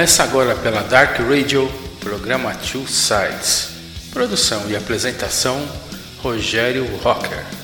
Começa agora pela Dark Radio, programa Two Sides. Produção e apresentação: Rogério Rocker.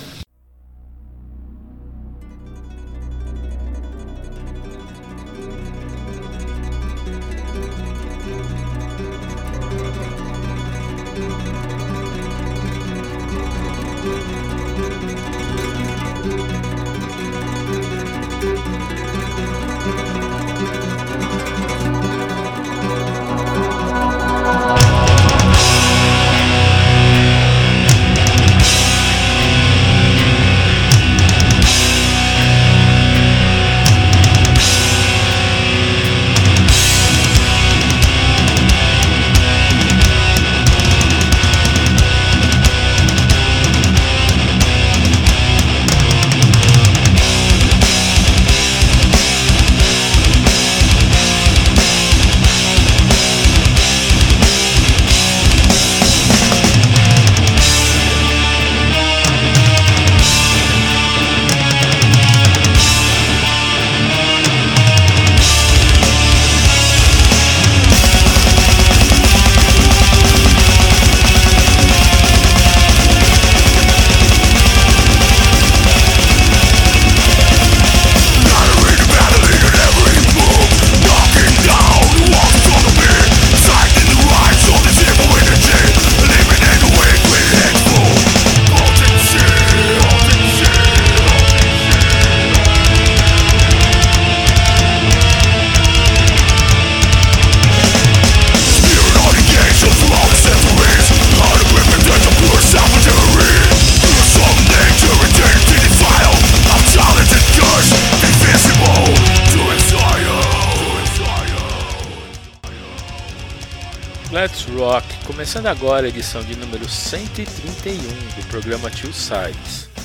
Começando agora a edição de número 131 do programa Two Sides.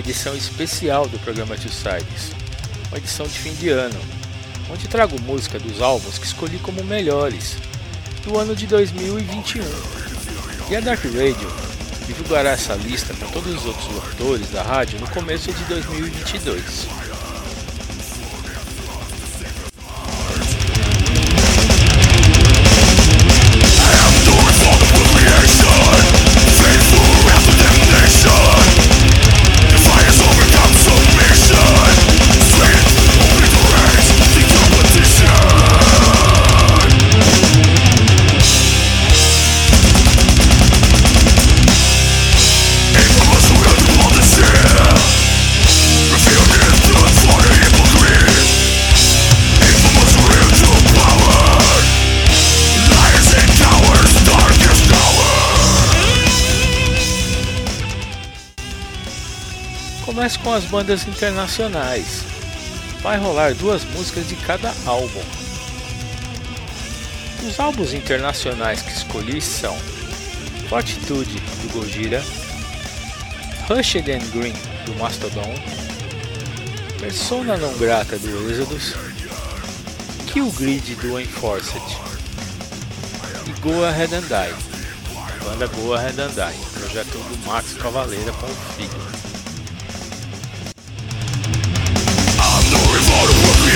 Edição especial do programa Two Sides, uma edição de fim de ano, onde trago música dos álbuns que escolhi como melhores do ano de 2021. E a Dark Radio divulgará essa lista com todos os outros locutores da rádio no começo de 2022. Com as bandas internacionais. Vai rolar duas músicas de cada álbum. Os álbuns internacionais que escolhi são Fortitude do Gojira, Rushed and Green do Mastodon, Persona não grata do Exodus, Kill Grid do Enforced e Go Ahead and Die, banda Go Ahead and Die, projeto do Max Cavaleira com o filho.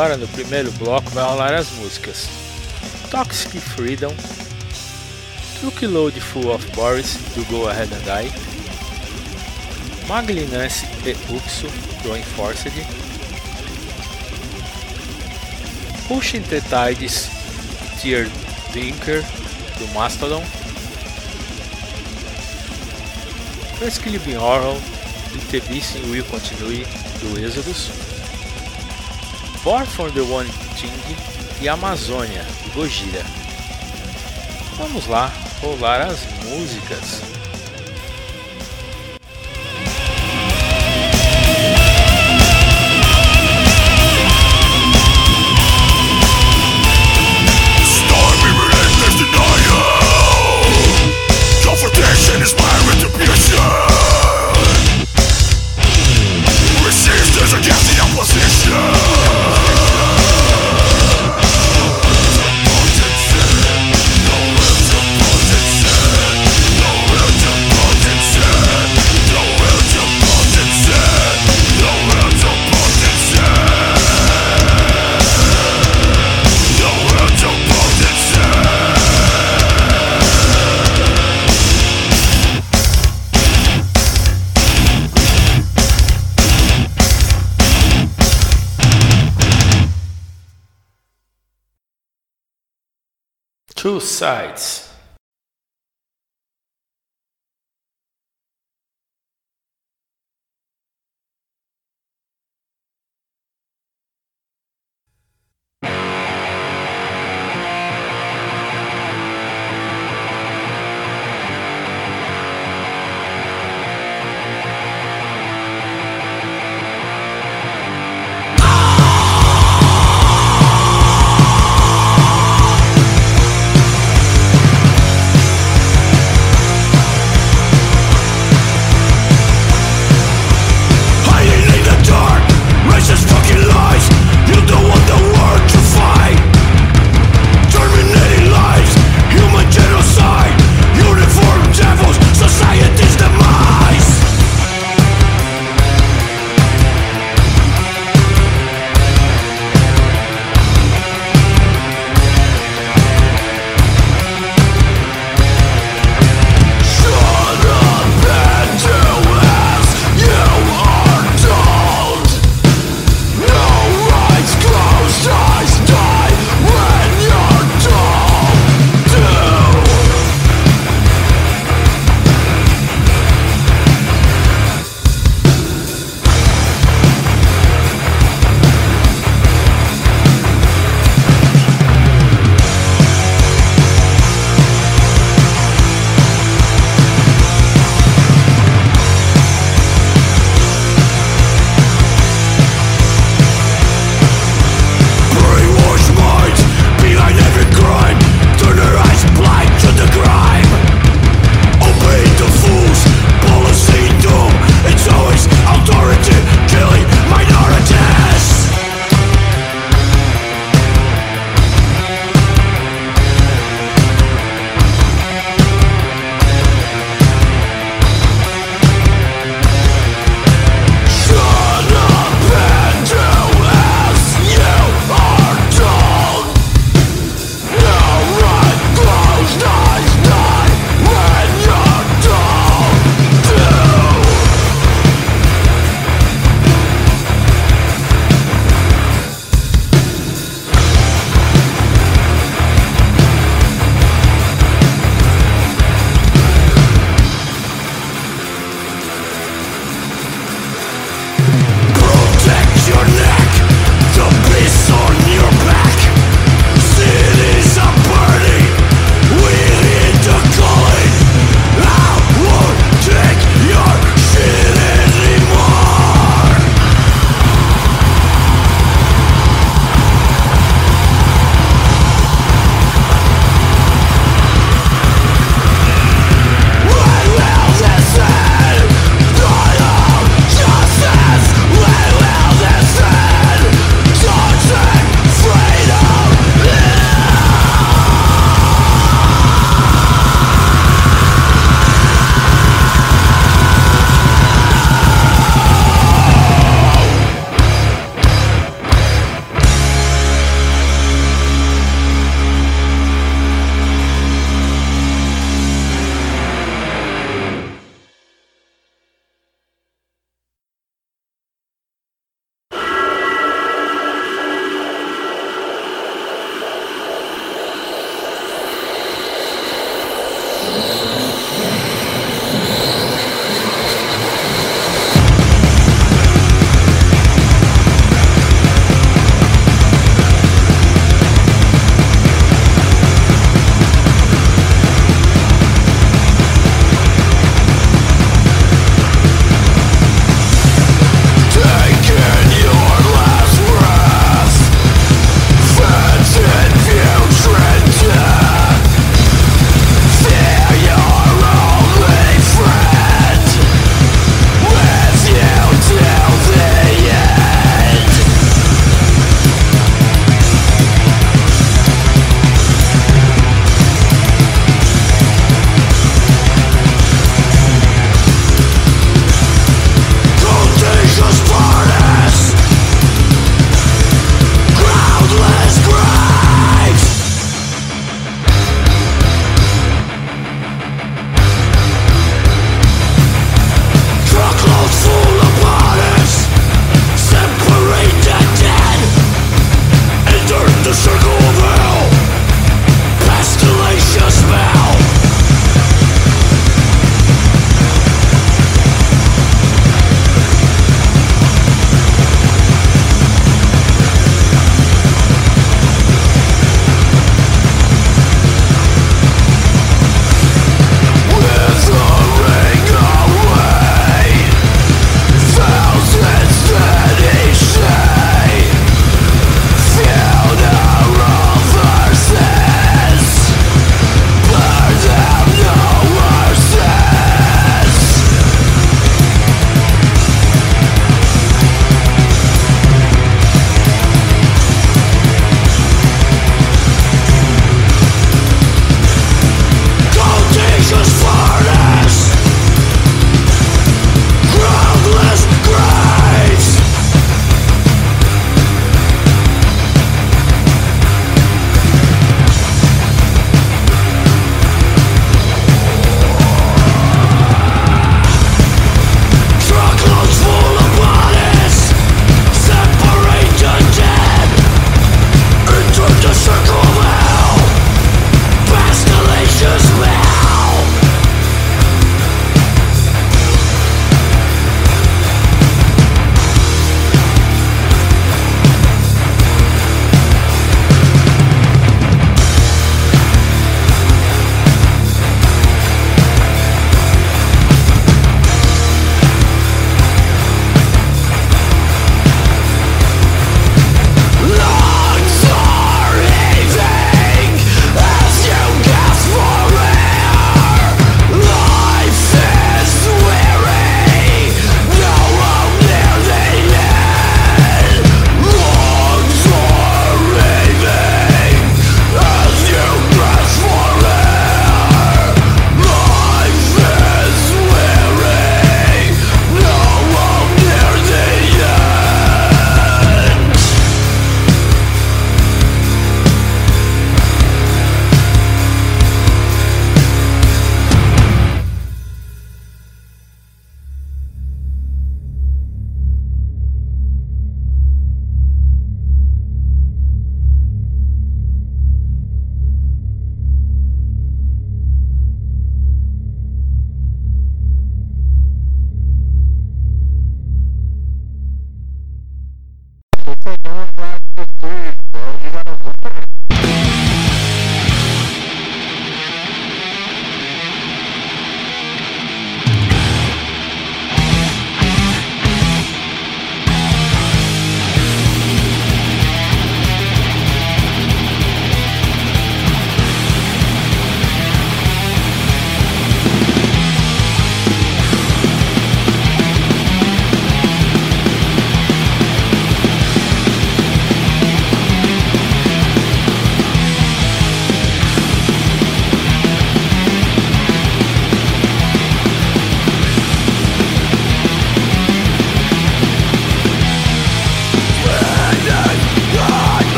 Agora, no primeiro bloco, vai rolar as músicas. Toxic Freedom, Truckload Full of Boris, do Go Ahead and Die, Maglinance e Uxo, do Enforced, Pushing the Tides, Tier Dinker, do Mastodon, First Clipping Horror The Beast Will Continue, do Exodus, Born for the One Thing e Amazônia, Gojira. Vamos lá rolar as músicas. Two sides.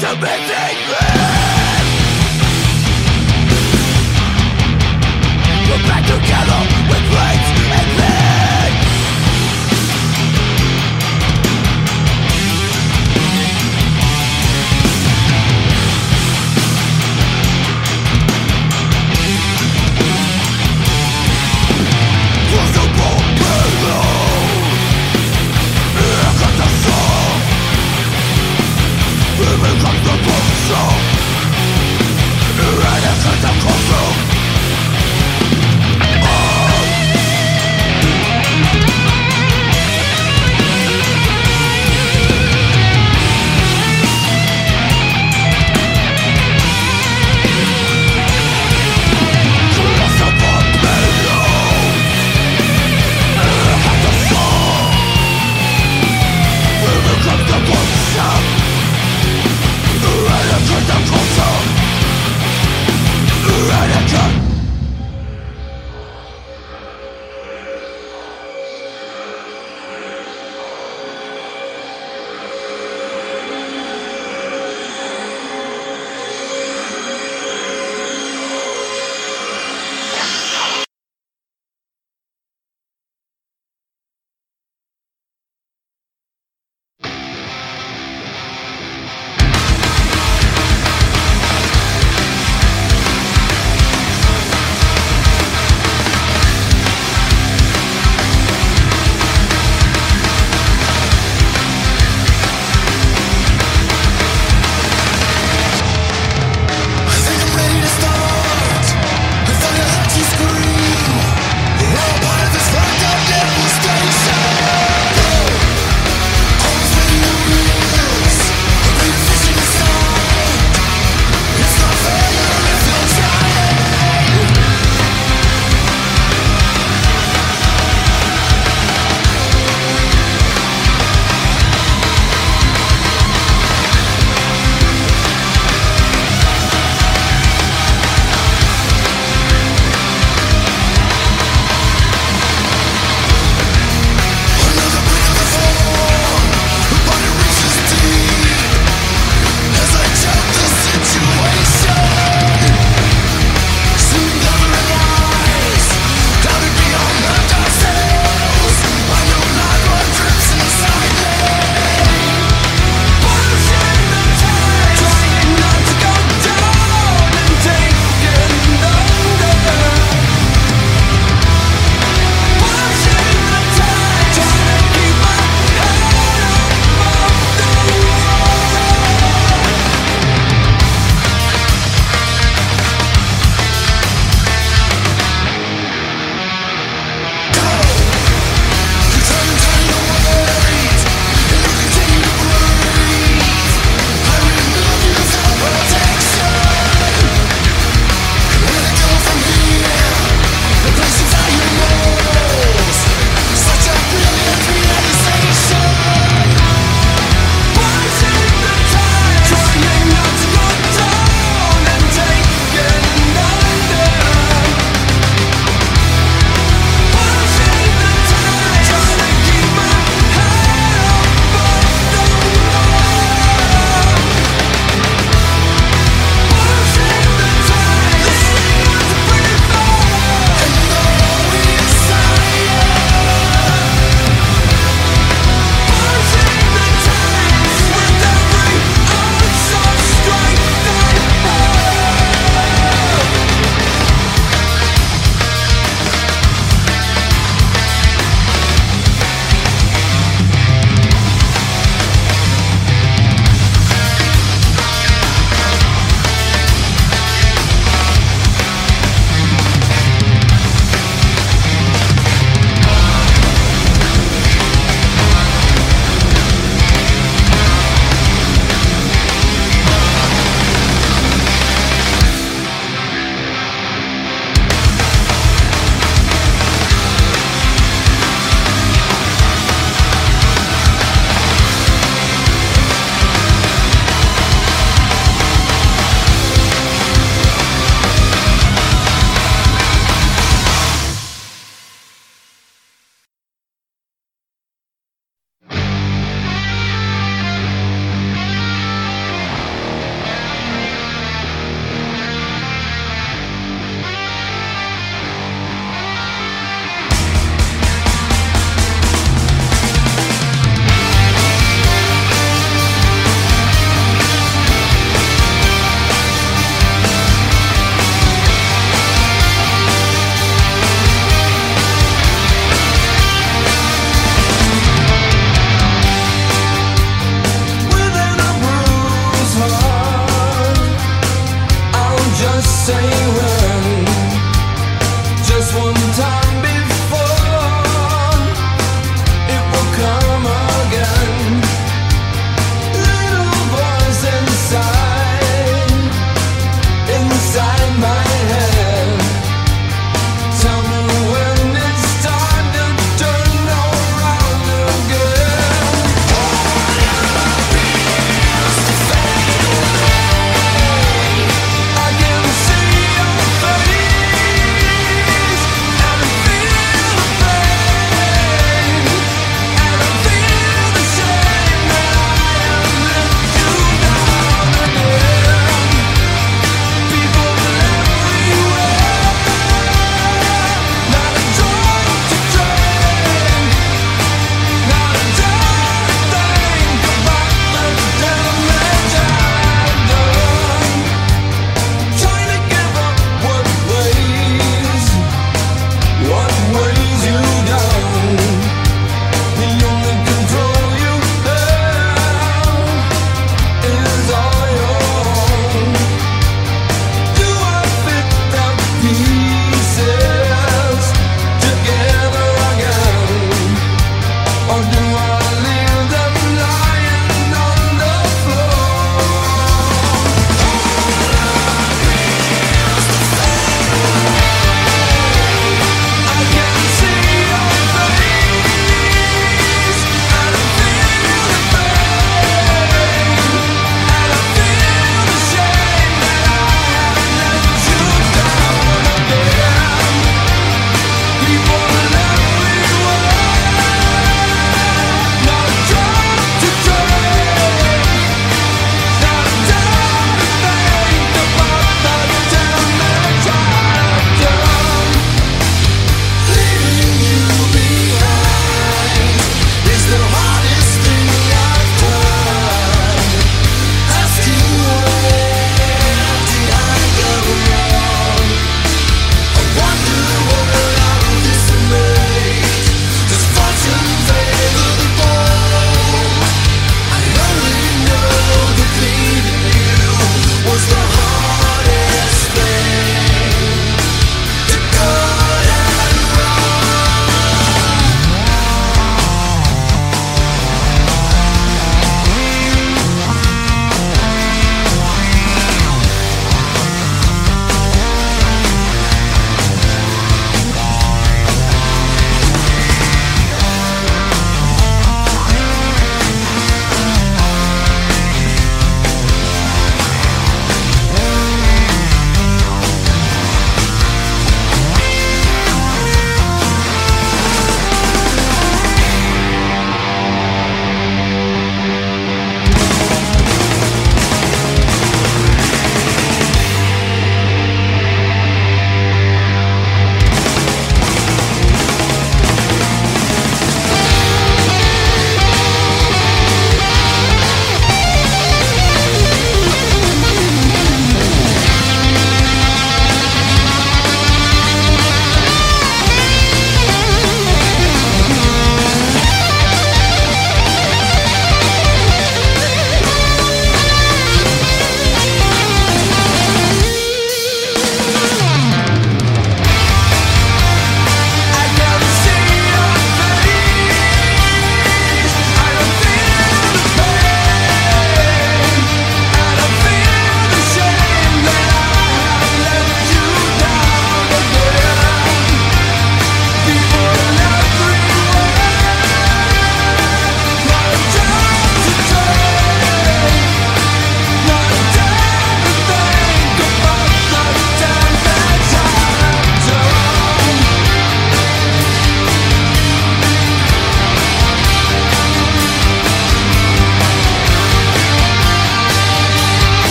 to be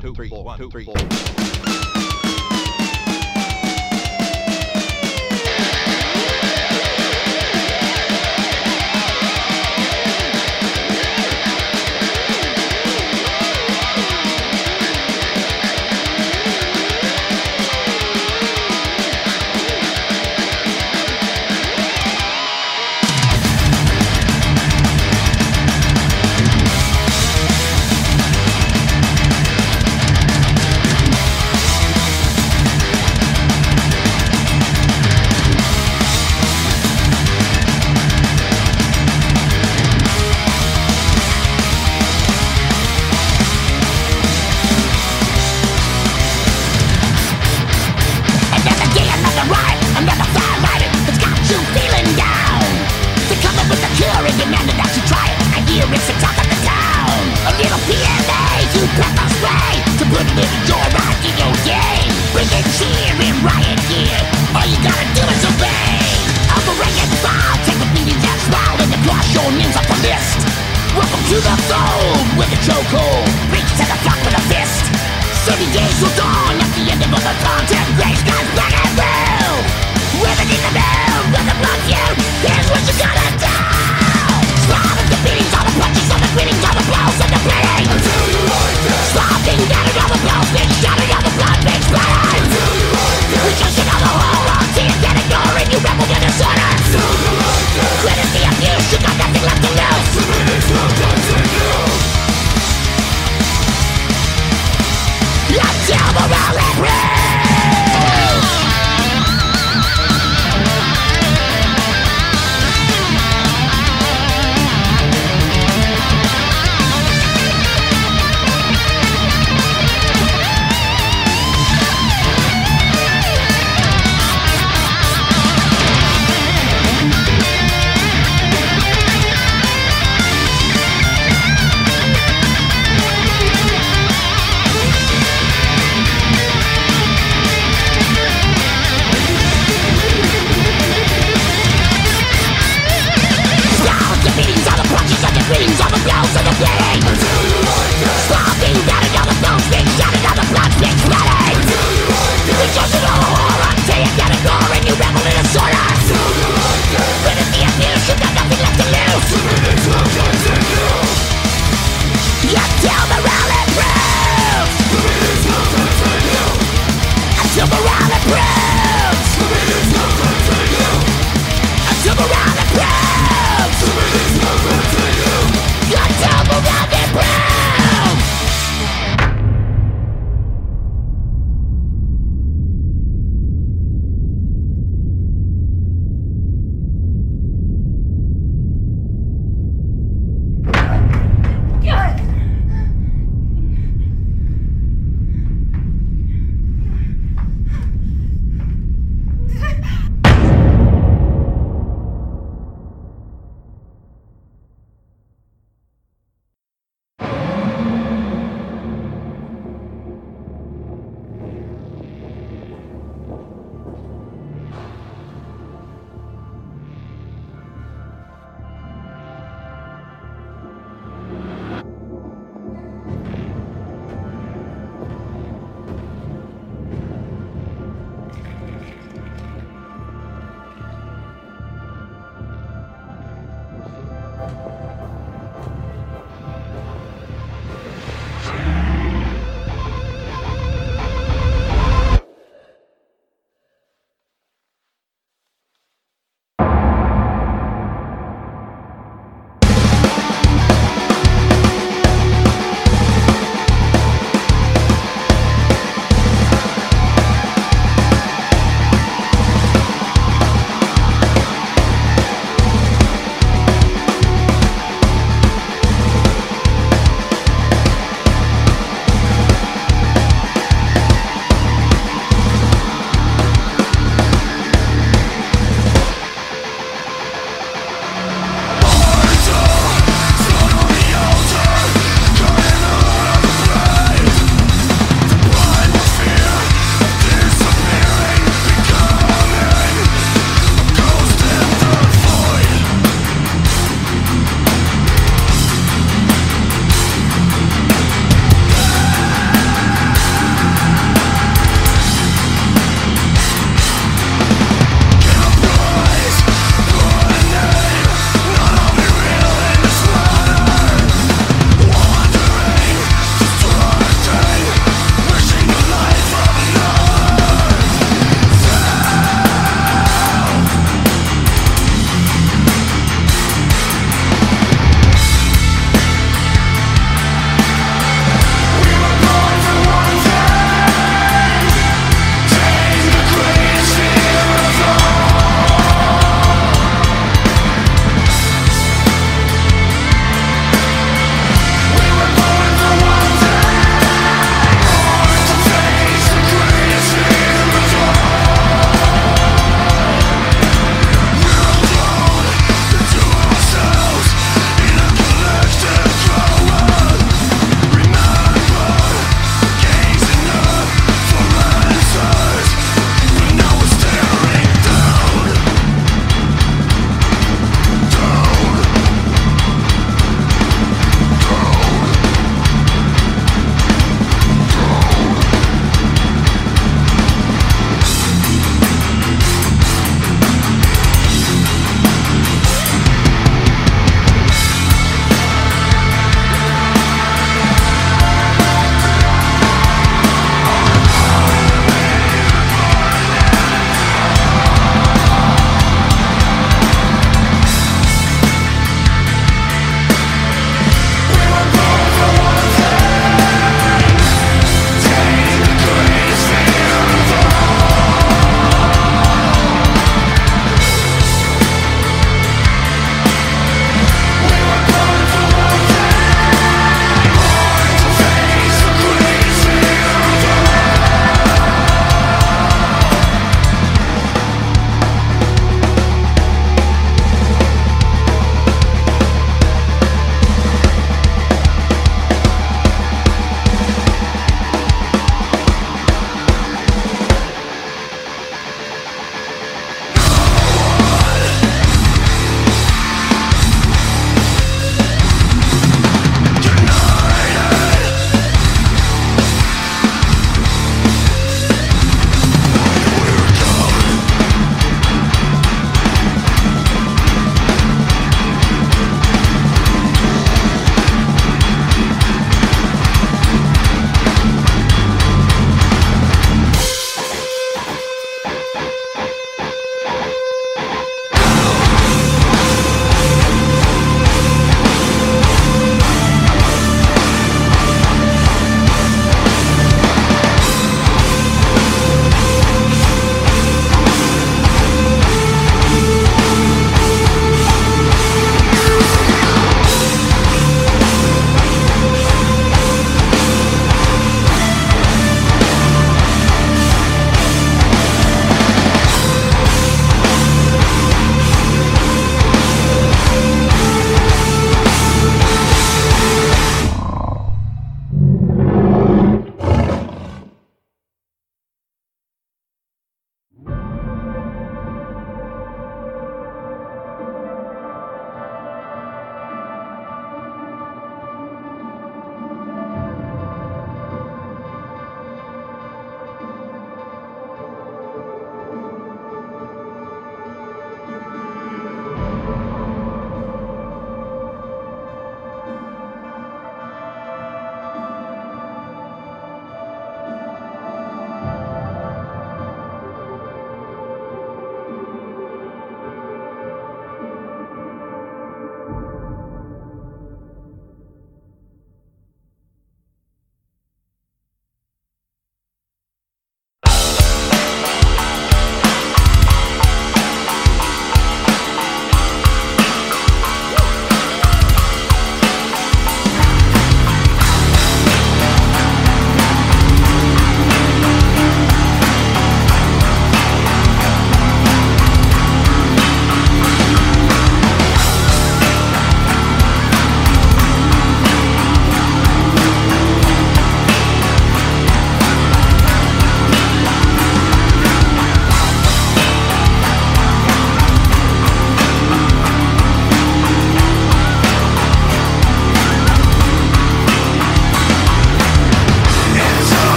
two, three, four. Programa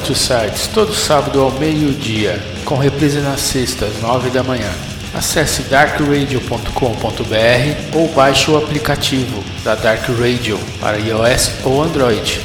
Two Sides, todo sábado ao meio-dia, com reprise nas sextas, nove da manhã. Acesse darkradio.com.br ou baixe o aplicativo da Dark Radio para iOS ou Android.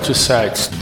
Programa Two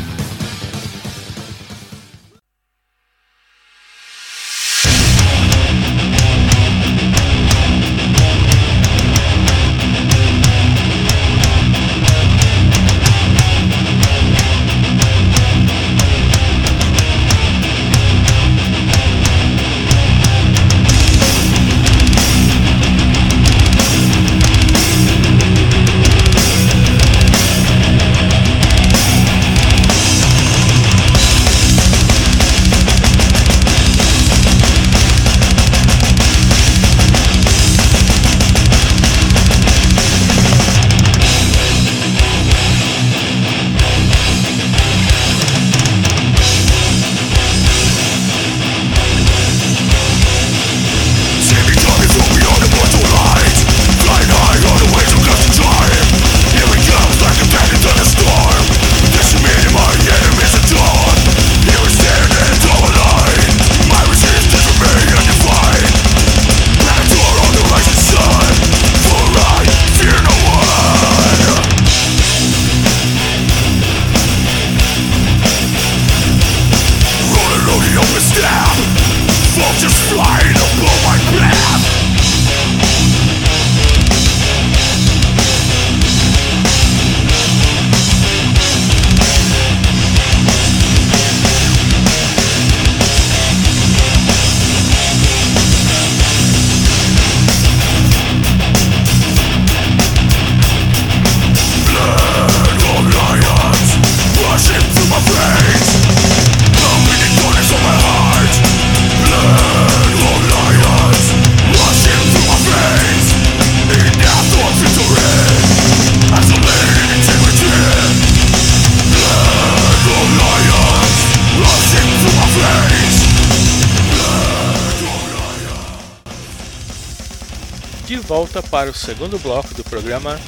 Sides volta para o segundo bloco do programa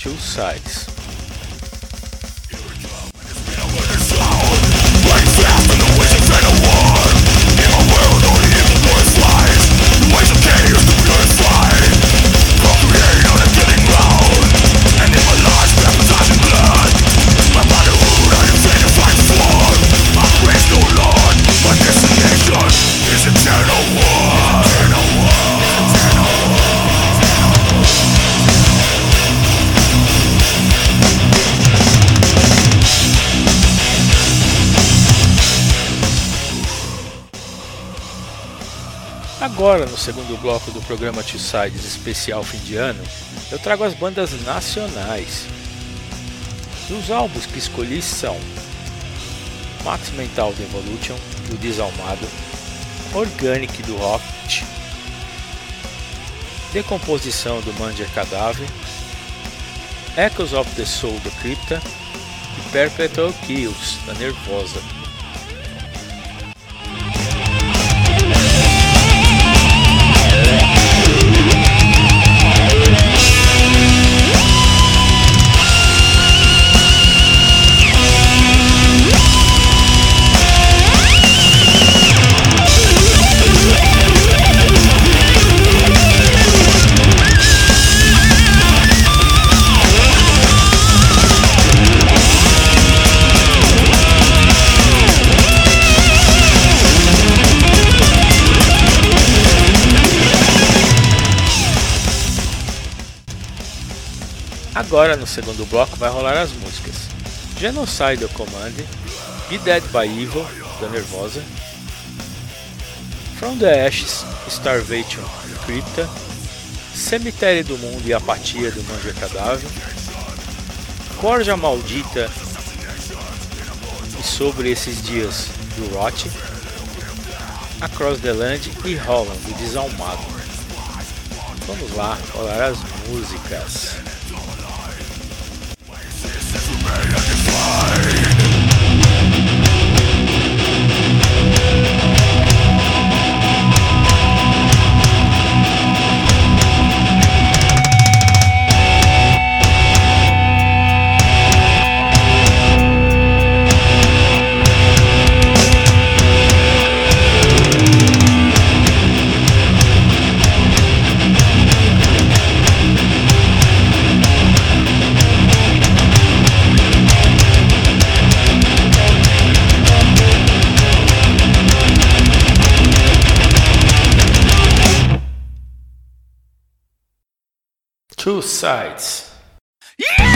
Two Sides. Agora, no segundo bloco do programa T-Sides especial fim de ano, eu trago as bandas nacionais. E os álbuns que escolhi são Max Mental do Evolution, do Desalmado, Organic do Rocket, Decomposição do Manger Cadáver, Echoes of the Soul do Crypta e Perpetual Kills da Nervosa. Agora no segundo bloco vai rolar as músicas. Genocide Command, Be Dead by Evil, da Nervosa, From the Ashes, Starvation, Crypta, Cemitério do Mundo e Apatia do Manja Cadáver, Corja Maldita e Sobre Esses Dias do Rot, Across the Land e Holland do Desalmado. Vamos lá rolar as músicas. me and fly Two sides. Eliminate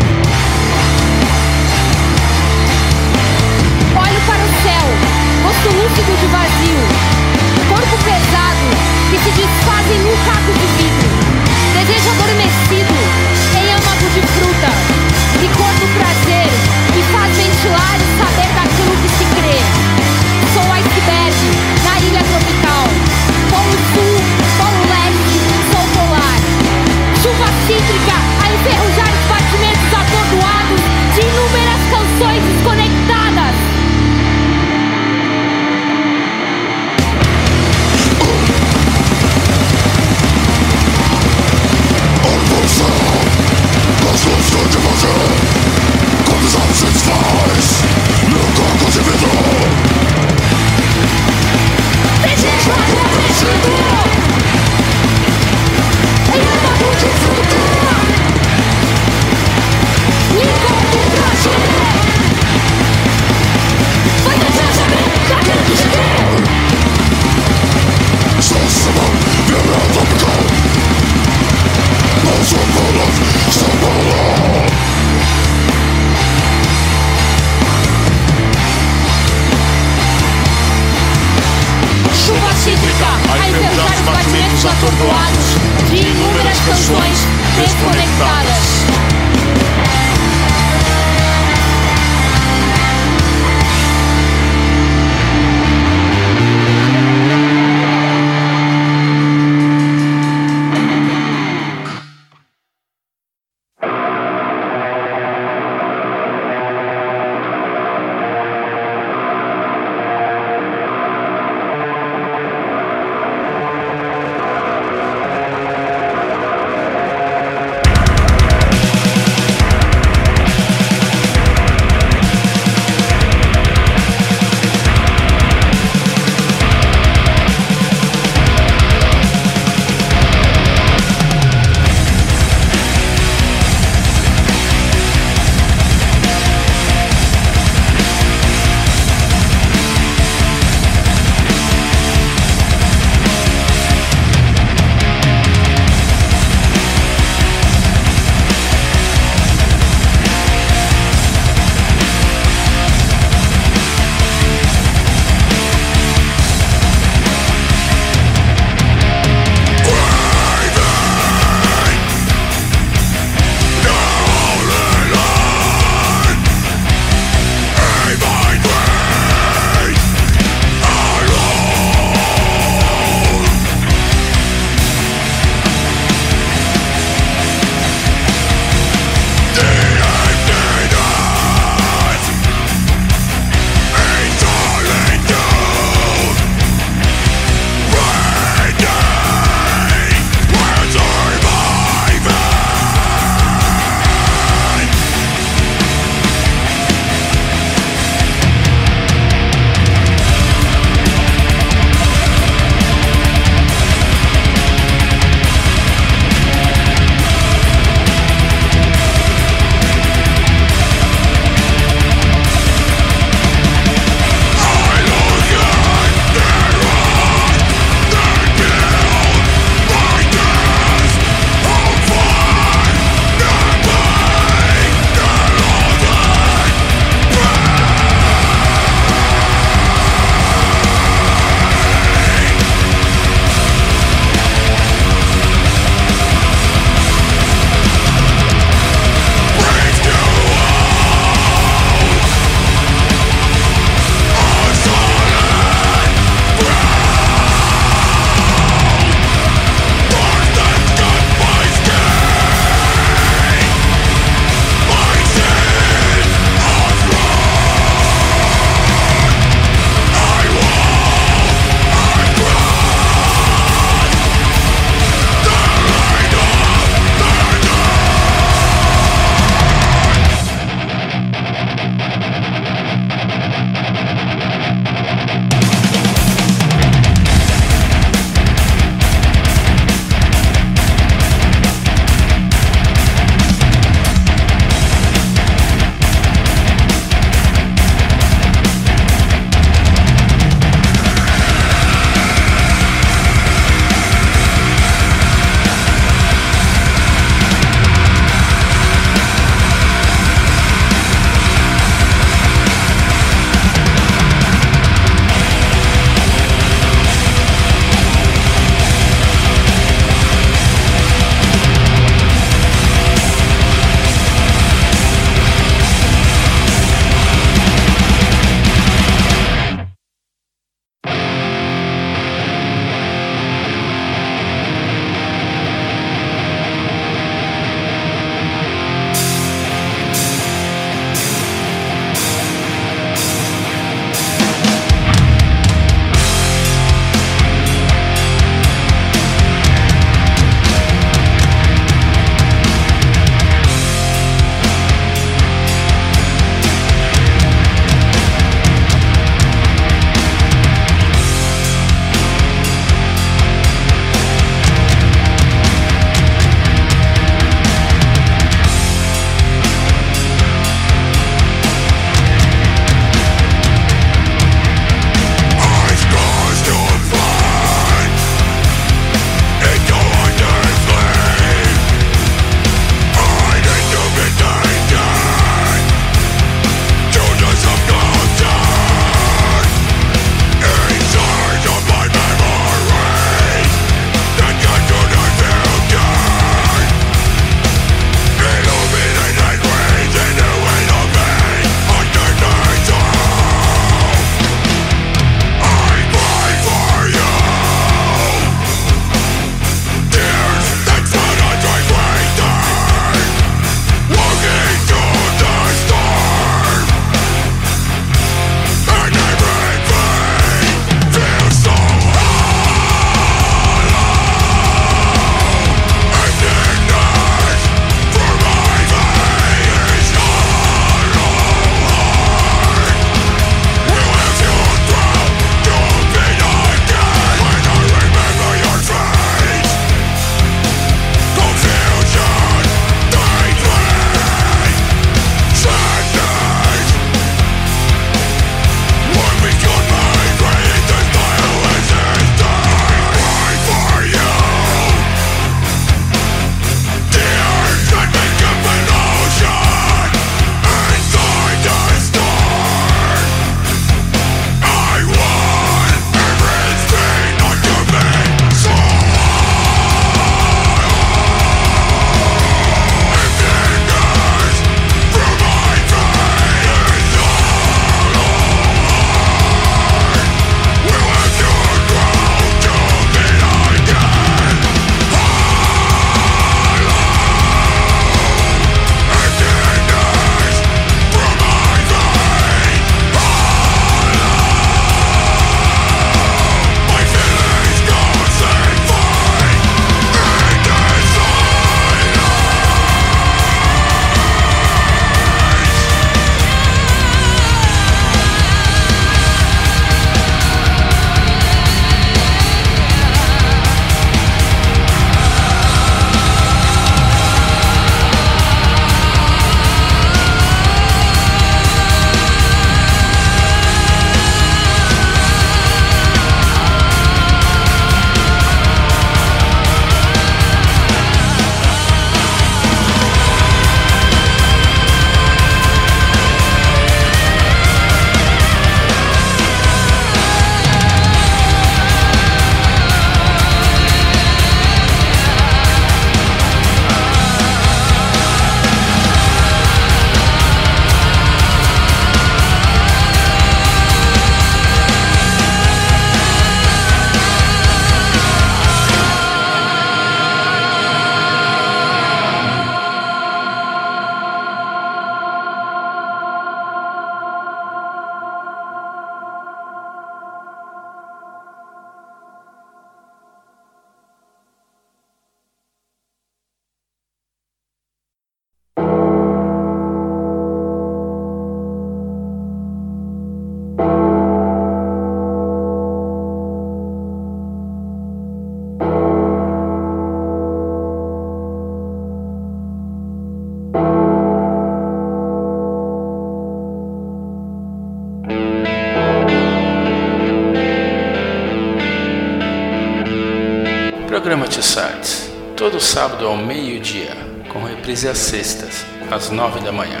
Programa Two Sides, todo sábado ao meio-dia, com reprise às sextas, às nove da manhã.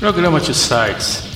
Programa Two Sides.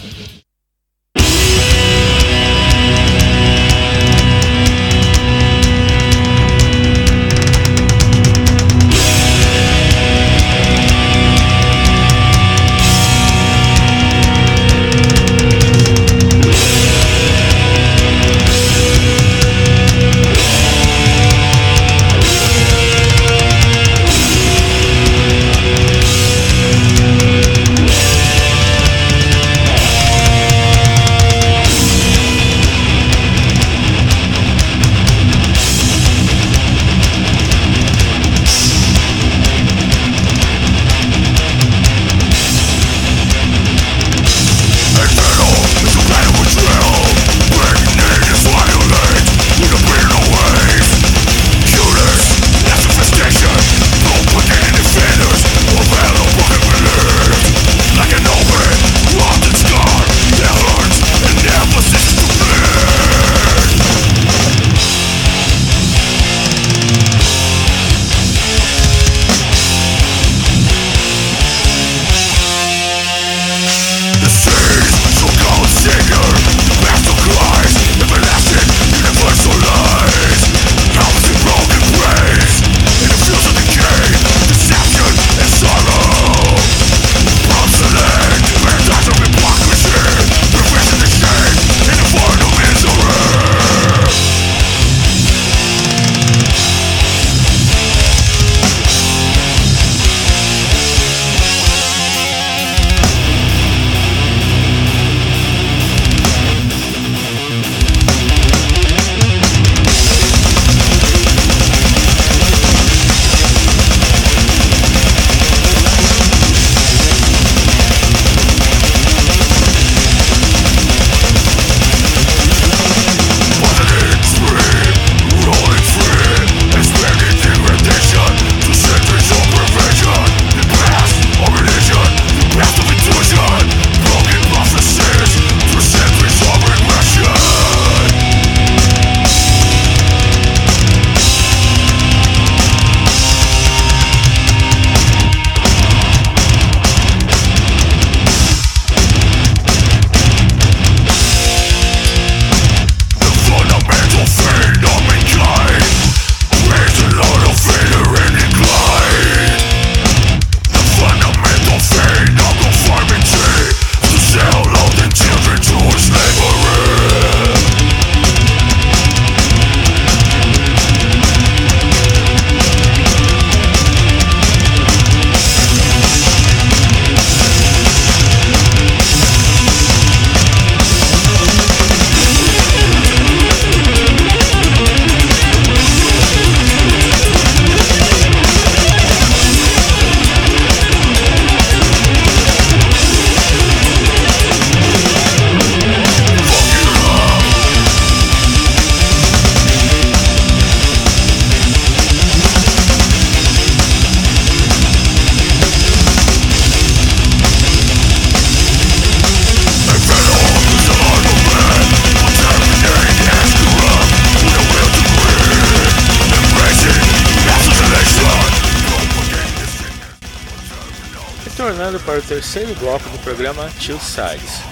Para o terceiro bloco do programa Two Sides.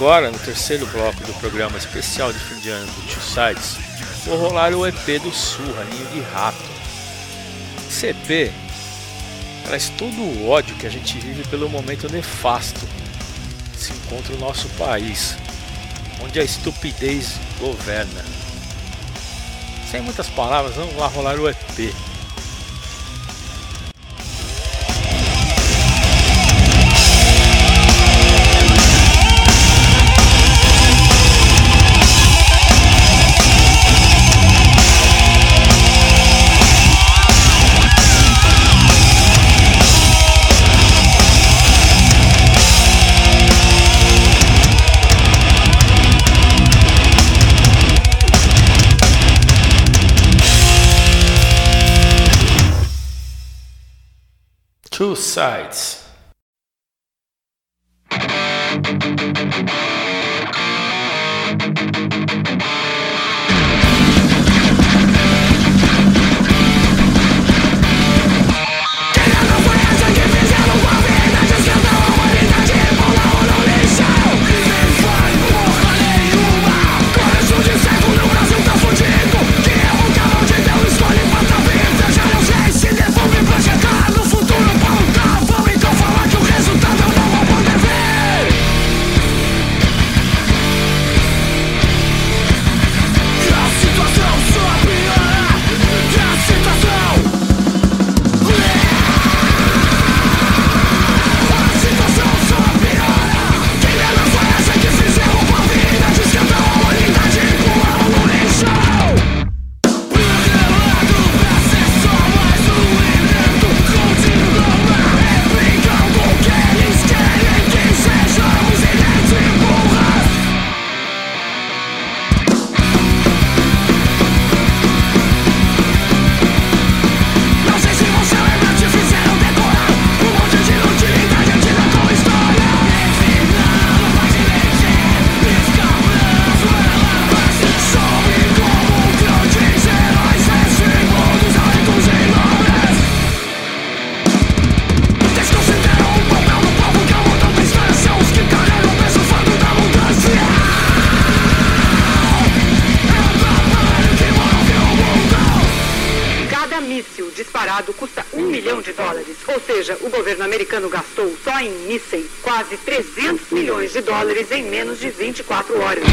Agora, no terceiro bloco do programa especial de fim de ano do Two Sides, vou rolar o EP do Surra, Ninho de Rato. CP traz todo o ódio que a gente vive pelo momento nefasto que se encontra o nosso país, onde a estupidez governa. Sem muitas palavras, vamos lá rolar o EP. Two sides. Disparado custa um milhão de dólares. Ou seja, o governo americano gastou só em mísseis quase 300 milhões de dólares em menos de 24 horas.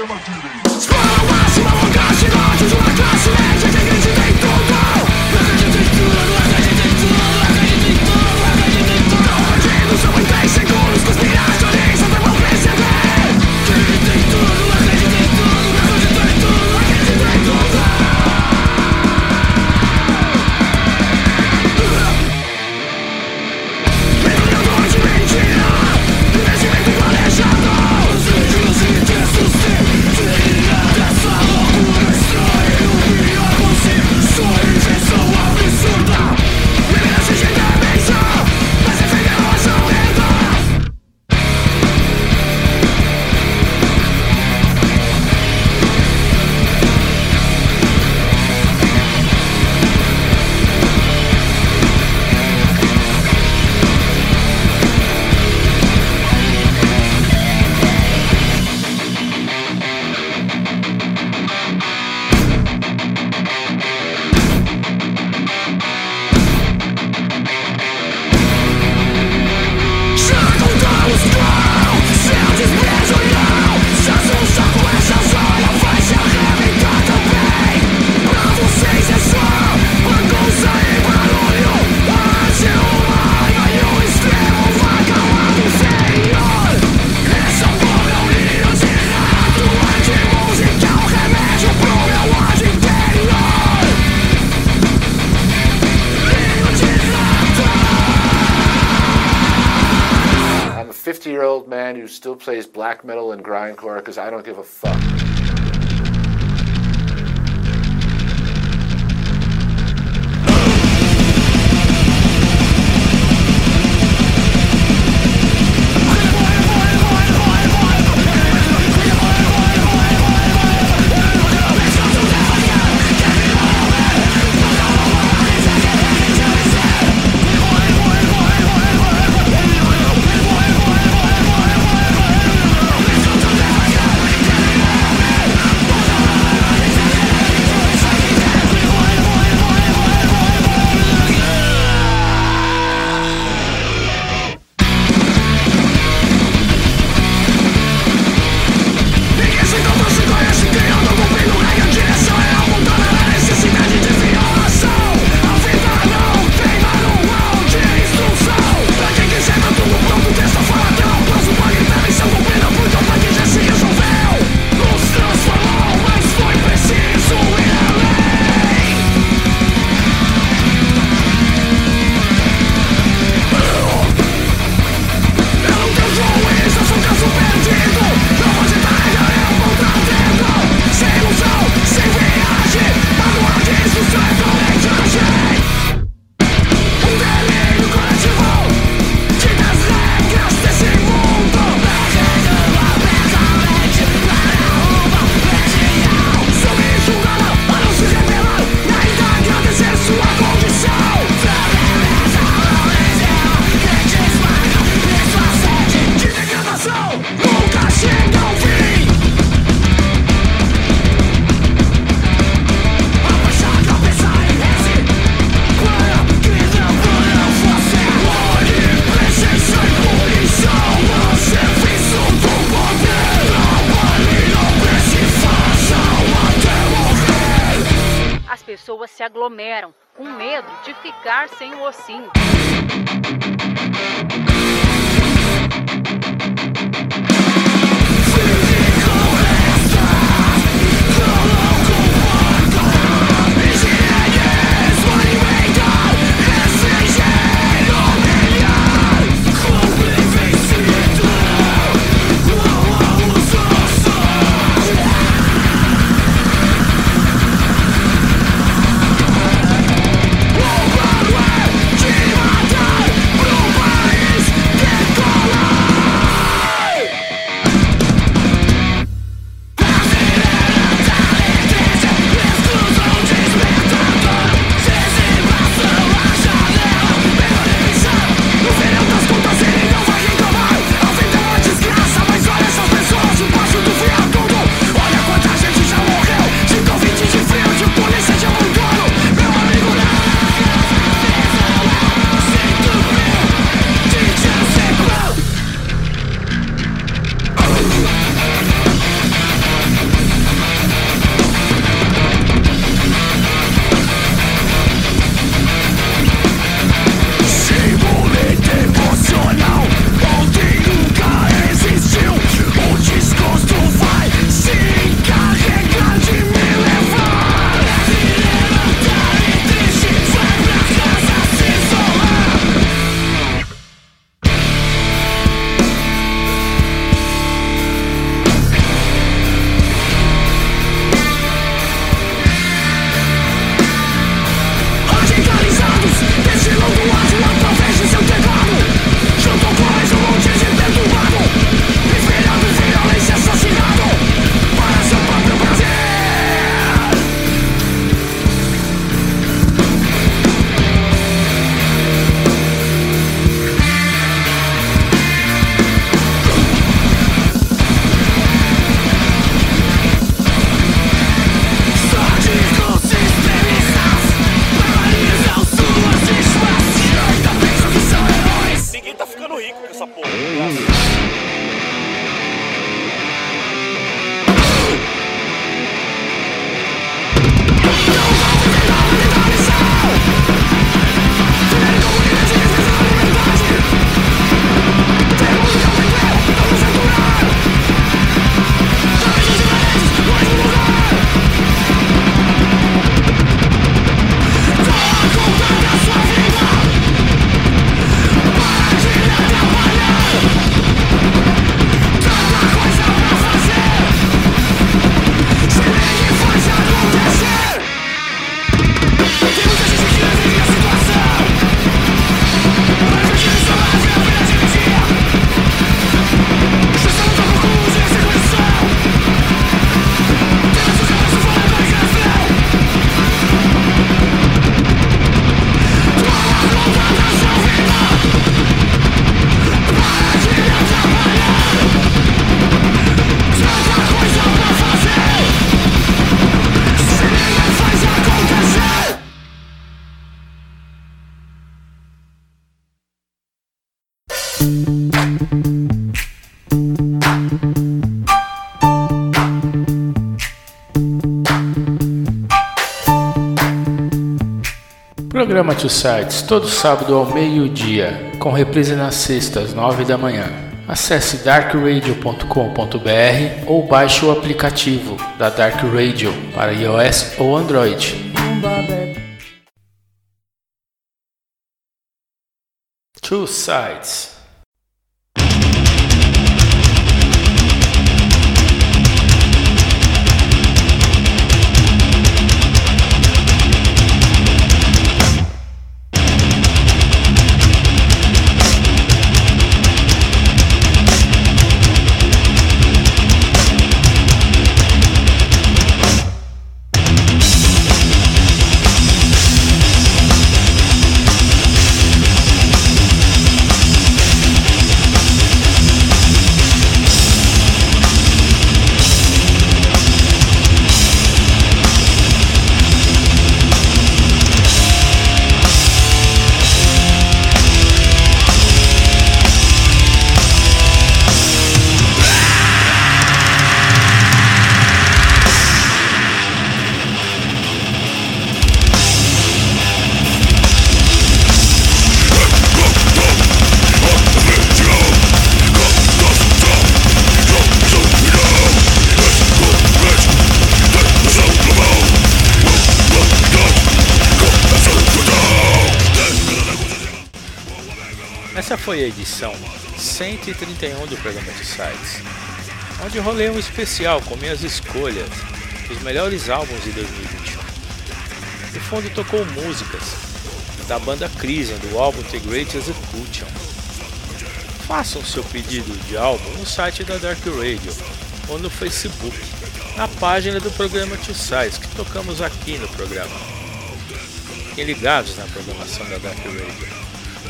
Look at my duty. A sem Programa Two Sites, todo sábado ao meio-dia, com reprise nas sextas, nove da manhã. Acesse darkradio.com.br ou baixe o aplicativo da Dark Radio para iOS ou Android. Two Sides foi a edição 131 do programa de sites, onde rolei um especial com minhas escolhas dos melhores álbuns de 2021. No fundo tocou músicas da banda Crisium do álbum The Great Execution. Façam seu pedido de álbum no site da Dark Radio ou no Facebook, na página do programa Two Sides que tocamos aqui no programa. Fiquem ligados na programação da Dark Radio.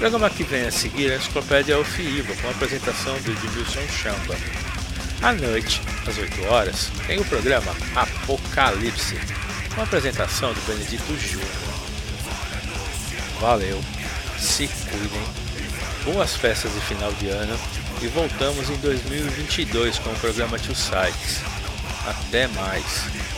O programa que vem a seguir é a Enciclopédia Alfiiva, com a apresentação do Edmilson Chamba. À noite, às 8 horas, tem o programa Apocalipse, com a apresentação do Benedito Júnior. Valeu, se cuidem, boas festas de final de ano e voltamos em 2022 com o programa Two Sites. Até mais!